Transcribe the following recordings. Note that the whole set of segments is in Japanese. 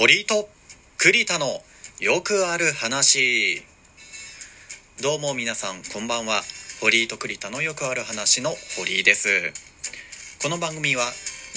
堀井と栗田のよくある話。どうも皆さんこんばんは。堀井と栗田のよくある話の堀井です。この番組は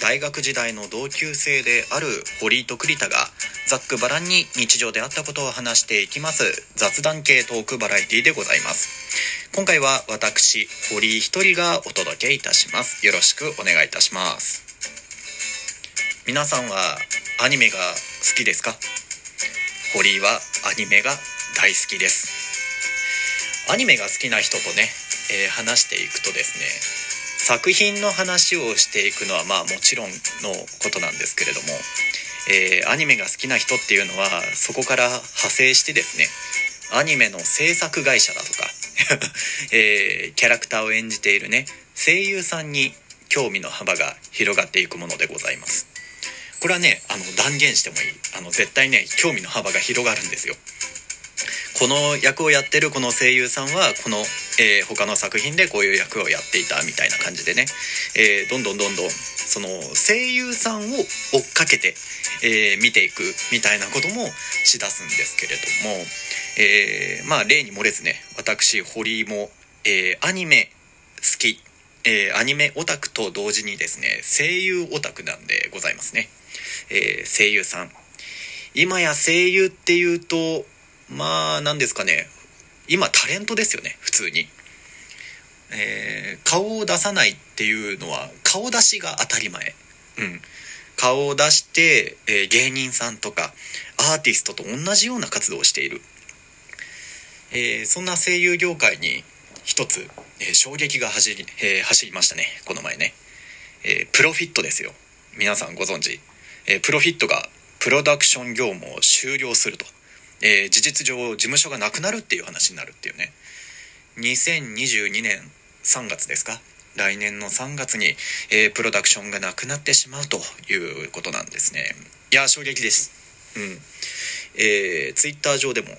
大学時代の同級生である堀井と栗田がざっくばらんに日常であったことを話していきます。雑談系トークバラエティでございます。今回は私堀井一人がお届けいたします。よろしくお願いいたします。皆さんはアニメが好きですか？堀井はアニメが大好きです。アニメが好きな人とね、えー話していくとですね作品の話をしていくのはまあもちろんのことなんですけれども、えーアニメが好きな人っていうのはそこから派生してですねアニメの制作会社だとか、えーキャラクターを演じているね声優さんに興味の幅が広がっていくものでございます。これはねあの断言してもいい。あの絶対ね興味の幅が広がるんですよ。この役をやってるこの声優さんはこの、えー他の作品でこういう役をやっていたみたいな感じでね、えーどんどんどんどんその声優さんを追っかけて、えー見ていくみたいなこともしだすんですけれども、えまあ例に漏れずね私堀井も、えアニメ好き、えーアニメオタクと同時にですね声優オタクなんでございますね、えー声優さん。今や声優っていうとまあ何ですかね。今タレントですよね普通に、えー顔を出さないっていうのは顔出しが当たり前。うん。顔を出して、え芸人さんとかアーティストと同じような活動をしている、えそんな声優業界に一つ、えー衝撃が走り,、えー走りましたねこの前ね、えープロフィットですよ。皆さんご存知、えープロフィットがプロダクション業務を終了すると、えー事実上事務所がなくなるっていう話になるっていうね。2022年3月ですか。来年の3月に、えプロダクションがなくなってしまうということなんですね。いや衝撃です。うん。えー、ツイッター上でも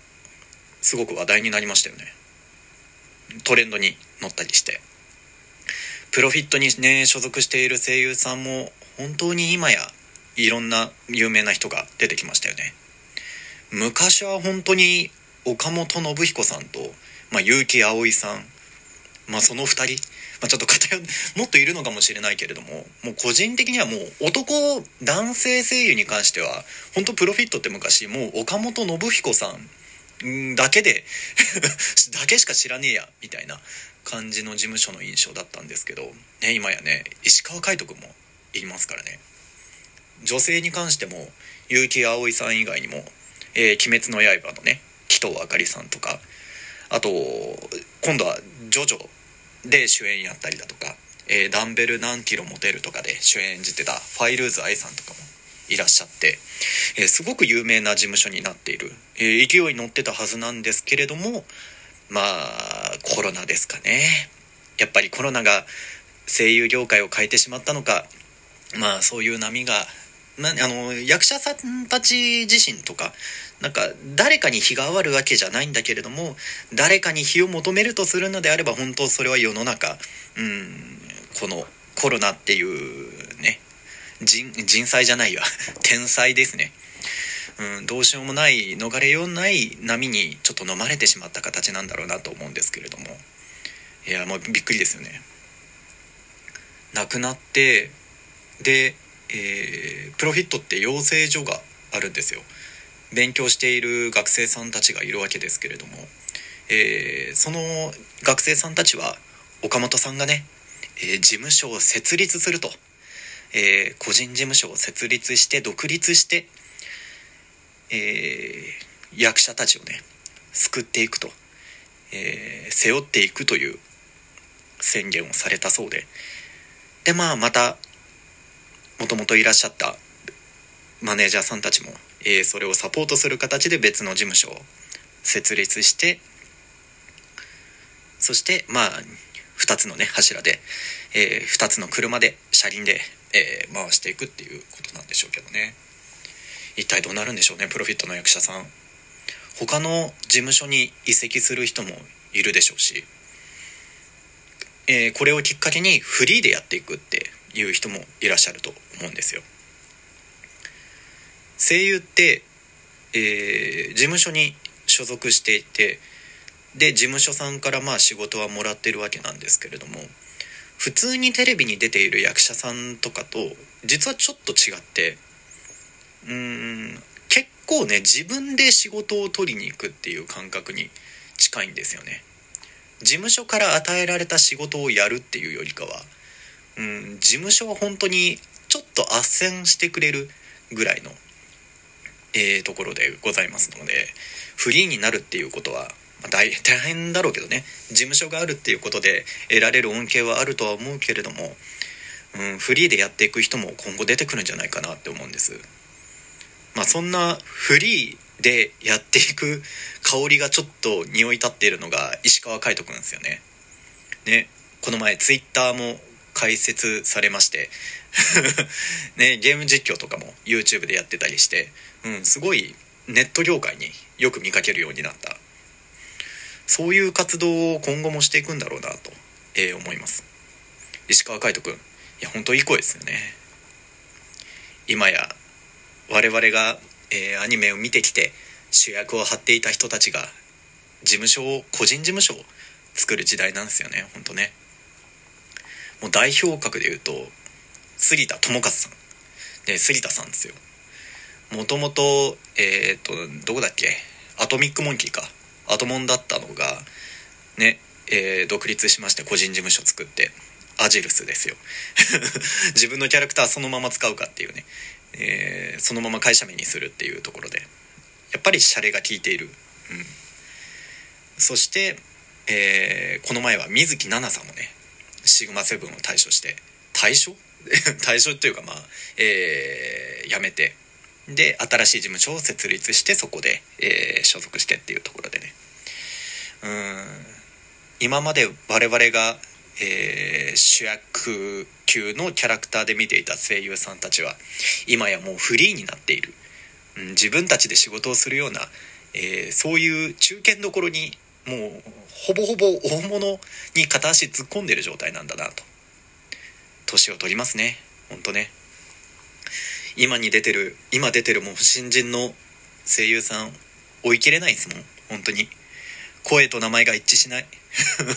すごく話題になりましたよね。トレンドに。乗ったりして。プロフィットにね所属している声優さんも本当に今やいろんな有名な人が出てきましたよね。昔は本当に岡本信彦さんと、まあ、結城葵さん、まあ、その2人、まあ、ちょっと偏もっといるのかもしれないけれどももう個人的にはもう男男性声優に関しては本当プロフィットって昔もう岡本信彦さんだけで だけしか知らねえやみたいな。感じの事務所の印象だったんですけど、ね、今やね石川海人君もいますからね。女性に関しても結城葵さん以外にも「えー鬼滅の刃」のね紀藤あかりさんとかあと今度は「ジョジョ」で主演やったりだとか「えーダンベル何キロ持てる」とかで主演演じてたファイルーズ愛さんとかもいらっしゃって、えーすごく有名な事務所になっている、えー勢いに乗ってたはずなんですけれどもまあコロナですかね。やっぱりコロナが声優業界を変えてしまったのかまあそういう波が、まあ、あの役者さんたち自身とかなんか誰かに非があるわけじゃないんだけれども誰かに非を求めるとするのであれば本当それは世の中うんこのコロナっていうね人人災じゃないわ。天災ですね。うん、どうしようもない逃れようない波にちょっと飲まれてしまった形なんだろうなと思うんですけれども。いやもうびっくりですよね。亡くなってで、えープロフィットって養成所があるんですよ。勉強している学生さんたちがいるわけですけれども、えーその学生さんたちは岡本さんがね、えー事務所を設立すると、えー個人事務所を設立して独立してえー役者たちをね救っていくと、えー背負っていくという宣言をされたそうででまあまたもともといらっしゃったマネージャーさんたちも、えーそれをサポートする形で別の事務所を設立してそしてまあ2つのね柱で、え2つの車で車輪で、えー回していくっていうことなんでしょうけどね。一体どうなるんでしょうねプロフィットの役者さん。他の事務所に移籍する人もいるでしょうし、えーこれをきっかけにフリーでやっていくっていう人もいらっしゃると思うんですよ。声優って、えー、事務所に所属していてで事務所さんからまあ仕事はもらってるわけなんですけれども普通にテレビに出ている役者さんとかと実はちょっと違ってうーん結構ね自分で仕事を取りに行くっていう感覚に近いんですよね。事務所から与えられた仕事をやるっていうよりかはうん事務所は本当にちょっと斡旋してくれるぐらいの、えー、ところでございますのでフリーになるっていうことは、ま、大大変だろうけどね事務所があるっていうことで得られる恩恵はあるとは思うけれども、うん、フリーでやっていく人も今後出てくるんじゃないかなって思うんです。まあ、そんなフリーでやっていく香りがちょっと匂い立っているのが石川海人くんですよね。ね、この前ツイッターも開設されまして。ね、ゲーム実況とかも YouTube でやってたりして、うん、すごいネット業界によく見かけるようになった。そういう活動を今後もしていくんだろうなと、えー、思います。石川海人くんいや本当いい声ですよね。今や我々が、えー、アニメを見てきて主役を張っていた人たちが事務所を個人事務所を作る時代なんですよね本当ね。もう代表格で言うと杉田智和さん。で杉田さんですよ。もともとえっ、とどこだっけ？アトミックモンキーか。アトモンだったのがね、えー、独立しまして個人事務所作って。アジルスですよ。自分のキャラクターそのまま使うかっていうね、えー、そのまま会社名にするっていうところで。やっぱりシャレが効いている、うん、そして、えー、この前は水木奈々さんもねシグマセブンを退所して退所？退所というかまあ、えー、辞めて。で新しい事務所を設立してそこで、えー、所属してっていうところでね。うん。今まで我々が、えー、主役級のキャラクターで見ていた声優さんたちは今やもうフリーになっている、うん、自分たちで仕事をするような、えー、そういう中堅どころにもうほぼほぼ大物に片足突っ込んでる状態なんだなと。年を取りますね。ほんとね。今に出てる今出てるもう新人の声優さん追いきれないですもん。本当に。声と名前が一致しない。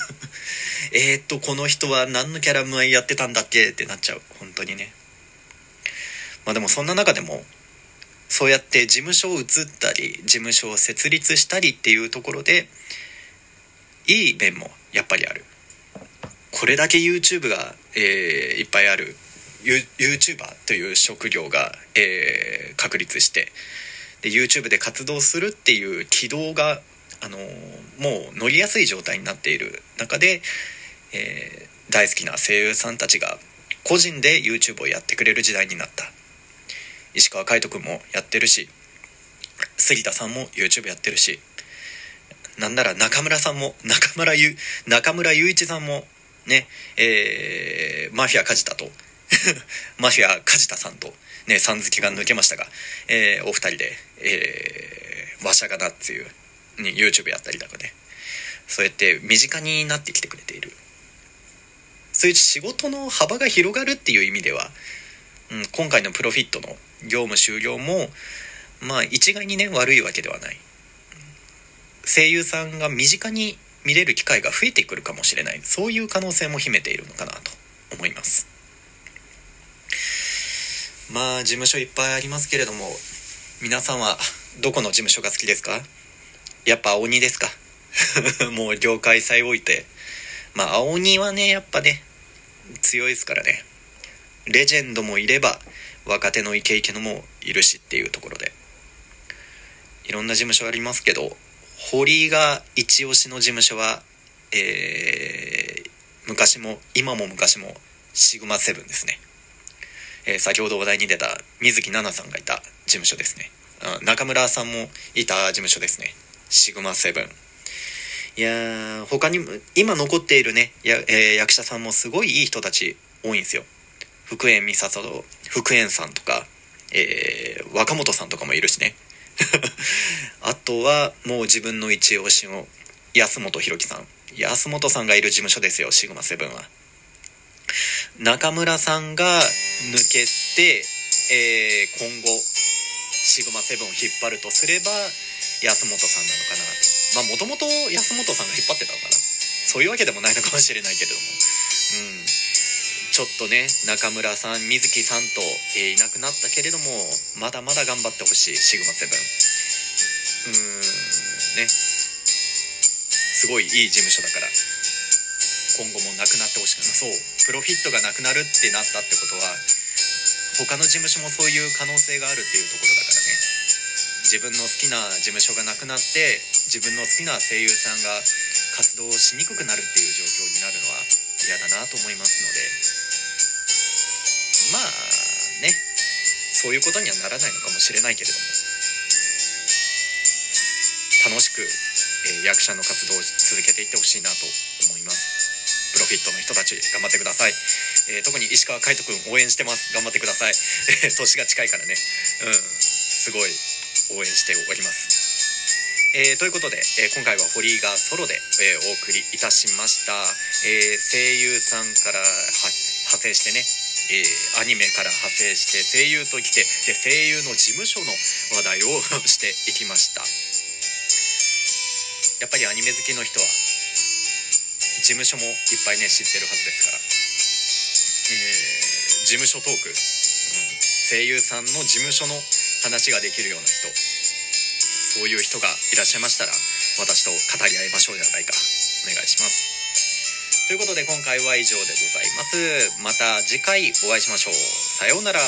えっとこの人は何のキャラ前やってたんだっけ？ってなっちゃう。本当にね。まあでもそんな中でもそうやって事務所を移ったり事務所を設立したりっていうところでいい面もやっぱりある。これだけ YouTube が、えー、いっぱいある。YouTuber という職業が、えー、確立してで YouTube で活動するっていう軌道が、あの、もう乗りやすい状態になっている中で、えー、大好きな声優さんたちが個人で YouTube をやってくれる時代になった。石川海人君もやってるし杉田さんも YouTube やってるしなんなら中村さんも中村ゆ中村雄一さんもねえー、マフィア梶田と マフィア梶田さんと、ね、さん付けが抜けましたが、えー、お二人で、えー、わしゃがなっていう、に YouTube やったりとかね、そうやって身近になってきてくれている。そういう仕事の幅が広がるっていう意味では、うん、今回のプロフィットの業務終了も、まあ一概にね、悪いわけではない。声優さんが身近に見れる機会が増えてくるかもしれない。そういう可能性も秘めているのかなと思います。まあ事務所いっぱいありますけれども皆さんはどこの事務所が好きですか？やっぱ青鬼ですか。もう業界さえ置いて。まあ青鬼はねやっぱね強いですからね。レジェンドもいれば若手のイケイケのもいるしっていうところで。いろんな事務所ありますけど堀が一押しの事務所はえー、昔も今も昔もシグマセブンですね。えー、先ほど話題に出た水木奈々さんがいた事務所ですね。中村さんもいた事務所ですね。シグマセブン。いやー、他にも、今残っているね、やえー、役者さんもすごいいい人たち多いんですよ。福円美里、福円さんとか、えー、若本さんとかもいるしね。あとは、もう自分の一押しの安本博樹さん。安本さんがいる事務所ですよ、シグマセブンは。中村さんが抜けて、えー、今後、シグマセブンを引っ張るとすれば安本さんなのかな。まあもともと安本さんが引っ張ってたのかな。そういうわけでもないのかもしれないけれども。うん。ちょっとね中村さん水木さんと、えー、いなくなったけれどもまだまだ頑張ってほしいシグマセブン。うーんね。すごいいい事務所だから。今後もなくなってほしくないそう。プロフィットがなくなるってなったってことは他の事務所もそういう可能性があるっていうところだから。自分の好きな事務所がなくなって自分の好きな声優さんが活動しにくくなるっていう状況になるのは嫌だなと思いますので。まあね。そういうことにはならないのかもしれないけれども。楽しく、えー役者の活動を続けていってほしいなと思います。プロフィットの人たち頑張ってください、えー特に石川海人くん応援してます。頑張ってください。年が近いからね。うん。すごい。応援しております。えーということで、えー今回は堀井がソロで、えーお送りいたしました、えー声優さんから派生してね、えーアニメから派生して声優と来てで声優の事務所の話題をしていきました。やっぱりアニメ好きの人は事務所もいっぱいね知ってるはずですから、えー事務所トーク、うん。声優さんの事務所の話ができるような人。そういう人がいらっしゃいましたら私と語り合いましょうではないか。お願いします。ということで今回は以上でございます。また次回お会いしましょう。さようなら。